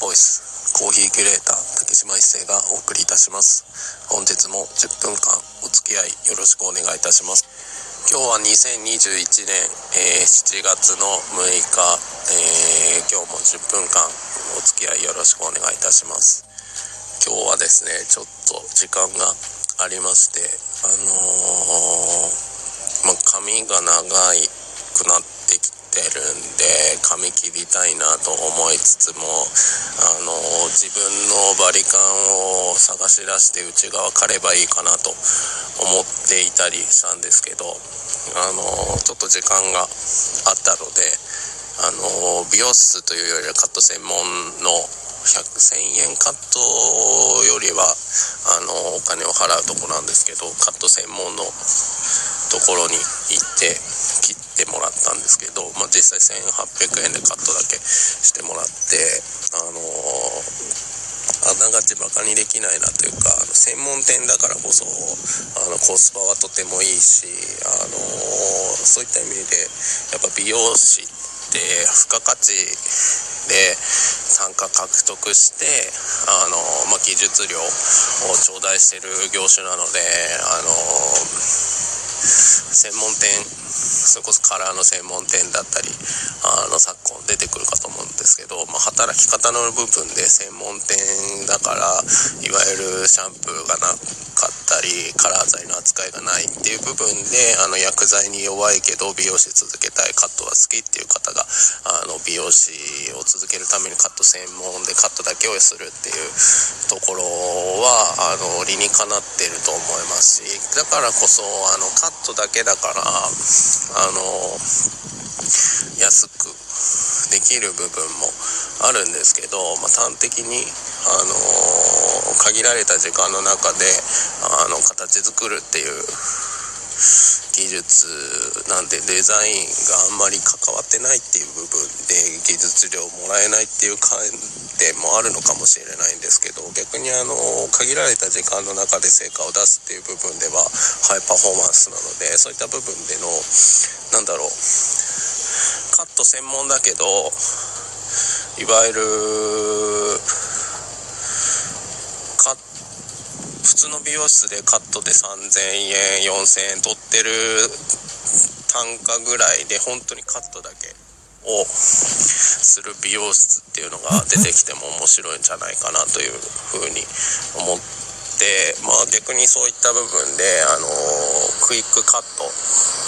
ボイスコーヒーキュレーター竹島一生がお送りいたします。本日も10分間お付き合いよろしくお願いいたします。今日は2021年、えー、7月の6日、えー、今日も10分間お付き合いよろしくお願いいたします。今日はですねちょっと時間がありましてあのー、まあ、髪が長いくなってきててるんで髪切りたいなと思いつつもあの自分のバリカンを探し出して内側刈ればいいかなと思っていたりしたんですけどあのちょっと時間があったのであの美容室というよりはカット専門の1000円カットよりはあのお金を払うとこなんですけどカット専門のところに行って切ってもらったんですけど、まあ、実際1800円でカットだけしてもらってあのあながちバカにできないなというか専門店だからこそあのコスパはとてもいいしあのそういった意味でやっぱ美容師って付加価値で参加獲得してあの、まあ、技術料を頂戴してる業種なのであの専門店それこそカラーの専門店だったりあの昨今出てくるかと思うんですけど、まあ、働き方の部分で専門店だからいわゆるシャンプーがなかったりカラー剤の扱いがないっていう部分であの薬剤に弱いけど美容室続けたいカットが好きっていう方があの美容師を続けるためにカット専門でカットだけをするっていうところはあの理にかなってると思いますしだからこそあのカットだけだからあの安くできる部分もあるんですけど、まあ、端的に、あの限られた時間の中であの形作るっていう技術なんでデザインがあんまり関わってないっていう部分で技術料もらえないっていう観点もあるのかもしれないんですけど逆にあの限られた時間の中で成果を出すっていう部分ではハイパフォーマンスなのでそういった部分でのなんだろうカット専門だけどいわゆるカ普通の美容室でカットで3000円4000円取ってる単価ぐらいで本当にカットだけをする美容室っていうのが出てきても面白いんじゃないかなというふうに思ってまあ逆にそういった部分であのクイックカット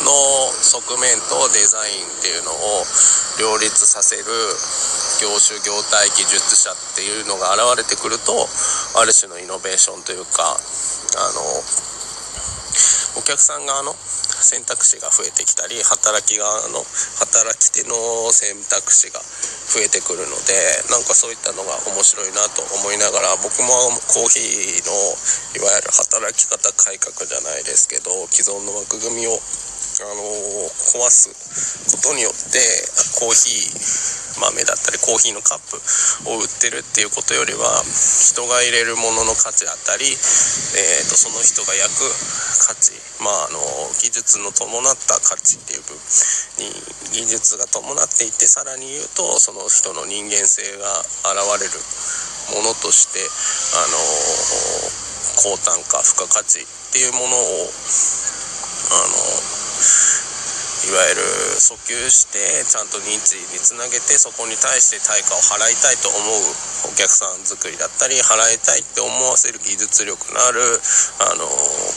の側面とデザインっていうのを両立させる業種業態技術者っていうのが現れてくるとある種のイノベーションというかあのお客さん側の選択肢が増えてきたり働き側の働き手の選択肢が増えてくるのでなんかそういったのが面白いなと思いながら僕もコーヒーのいわゆる働き方改革じゃないですけど既存の枠組みをあの壊すことによってコーヒー豆だったりコーヒーのカップを売ってるっていうことよりは人が入れるものの価値だったり、えーと、その人が焼く価値まああの技術の伴った価値っていう部分に技術が伴っていてさらに言うとその人の人間性が現れるものとしてあの高単価付加価値っていうものをあのいわゆる訴求してちゃんと認知につなげてそこに対して対価を払いたいと思うお客さん作りだったり払いたいって思わせる技術力のあるあの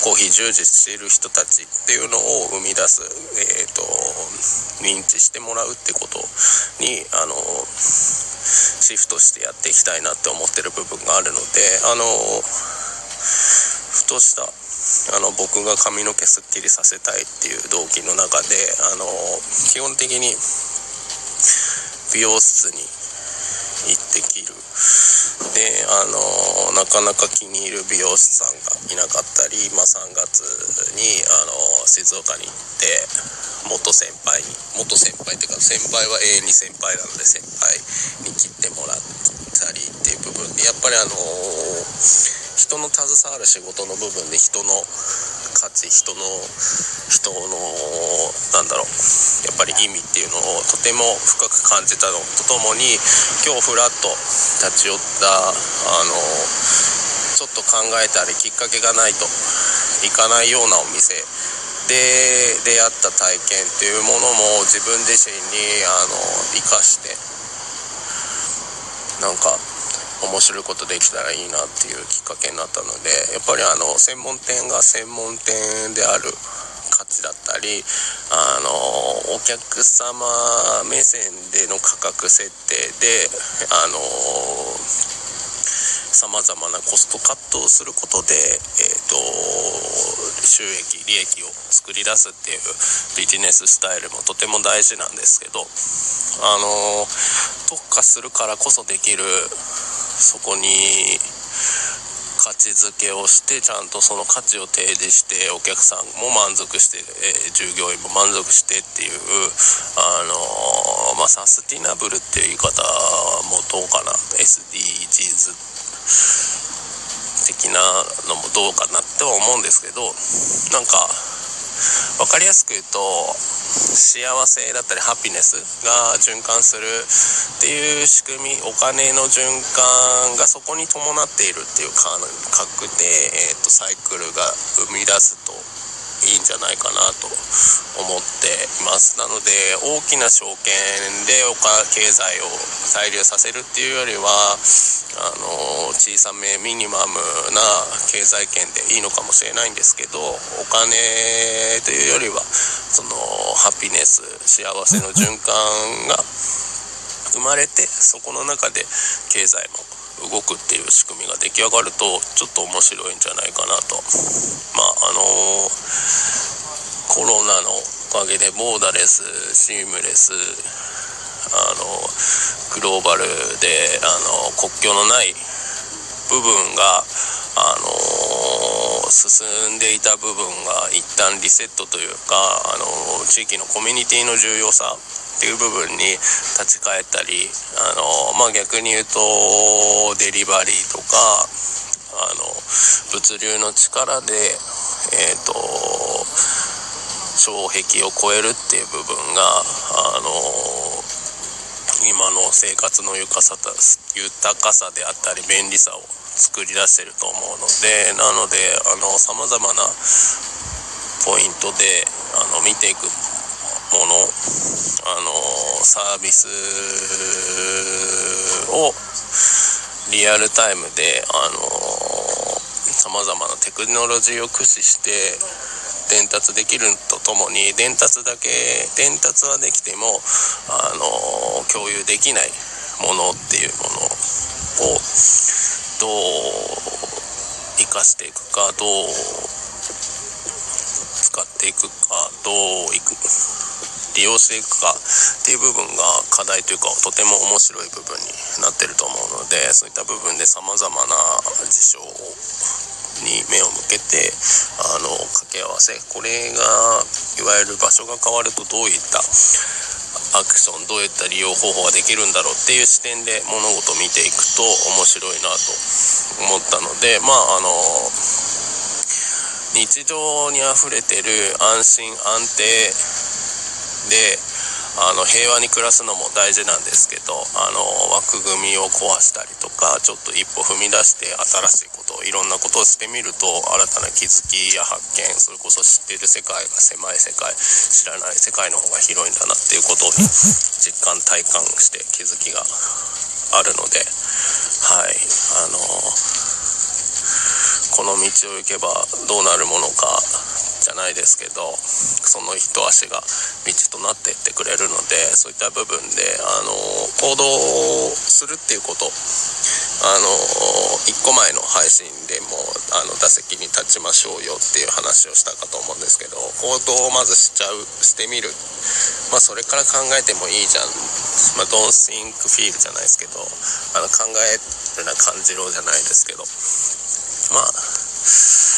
コーヒー充実している人たちっていうのを生み出す、えーと、認知してもらうってことにあのシフトしてやっていきたいなって思ってる部分があるのであのふとしたあの僕が髪の毛すっきりさせたいっていう動機の中であの基本的に美容室に行ってきる。であのなかなか気に入る美容師さんがいなかったり、まあ、3月にあの静岡に行って元先輩に元先輩っていうか先輩は永遠に先輩なので先輩に切ってもらったりっていう部分でやっぱりあの人の携わる仕事の部分で人の価値人の人のなんだろうやっぱり意味っていうのをとても深く感じたの。とともに今日ふらっと立ち寄ったあのちょっと考えたりきっかけがないと行かないようなお店。で出会った体験っていうものも自分自身にあの生かしてなんか面白いことできたらいいなっていうきっかけになったのでやっぱりあの専門店が専門店である価値だったりあのお客様目線での価格設定であのさまざまなコストカットをすることで、えーと、収益利益を作り出すっていうビジネススタイルもとても大事なんですけどあの特化するからこそできるそこに価値づけをしてちゃんとその価値を提示してお客さんも満足して、えー、従業員も満足してっていうあのまあ、サスティナブルっていう言い方もどうかな？SDGs 的なのもどうかなっては思うんですけどなんか分かりやすく言うと幸せだったりハピネスが循環するっていう仕組みお金の循環がそこに伴っているっていう感覚で、えーと、サイクルが生み出すと。いいんじゃないかなと思っています。なので大きな証券でお金経済を滞留させるっていうよりはあの小さめミニマムな経済圏でいいのかもしれないんですけどお金というよりはそのハピネス幸せの循環が生まれてそこの中で経済も動くっていう仕組みが出来上がるとちょっと面白いんじゃないかなと。まああのコロナのおかげでボーダレスシームレスあのグローバルであの国境のない部分があの進んでいた部分が一旦リセットというかあの地域のコミュニティの重要さていう部分に立ち返ったりあの、まあ、逆に言うとデリバリーとかあの物流の力で、えーと、障壁を超えるっていう部分があの今の生活の豊かさ豊かさであったり便利さを作り出してると思うのでなのであのさまざまなポイントであの見ていくものあのサービスをリアルタイムであのさまざまなテクノロジーを駆使して伝達できるとともに伝達だけ伝達はできてもあの共有できないものっていうものをどう生かしていくかどう使っていくかどういく利用していくかっていう部分が課題というかとても面白い部分になってると思うのでそういった部分でさまざまな事象に目を向けてあの掛け合わせこれがいわゆる場所が変わるとどういったアクションどういった利用方法ができるんだろうっていう視点で物事を見ていくと面白いなと思ったのでまああの日常にあふれてる安心安定であの平和に暮らすのも大事なんですけどあの枠組みを壊したりとかちょっと一歩踏み出して新しいことをいろんなことをしてみると新たな気づきや発見それこそ知っている世界が狭い世界知らない世界の方が広いんだなっていうことに実感体感して気づきがあるのではい。あのこの道を行けばどうなるものかじゃないですけどその一足が道となっていってくれるのでそういった部分であの行動するっていうことあの1個前の配信でもあの打席に立ちましょうよっていう話をしたかと思うんですけど行動をまずしちゃうしてみる。まあそれから考えてもいいじゃん。まあ don't think feel じゃないですけどあの考えるな感じろじゃないですけど。まあ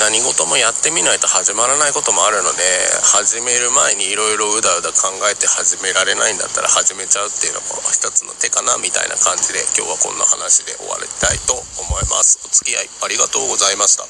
何事もやってみないと始まらないこともあるので始める前にいろいろうだうだ考えて始められないんだったら始めちゃうっていうのも一つの手かなみたいな感じで今日はこんな話で終わりたいと思います。お付き合いありがとうございました。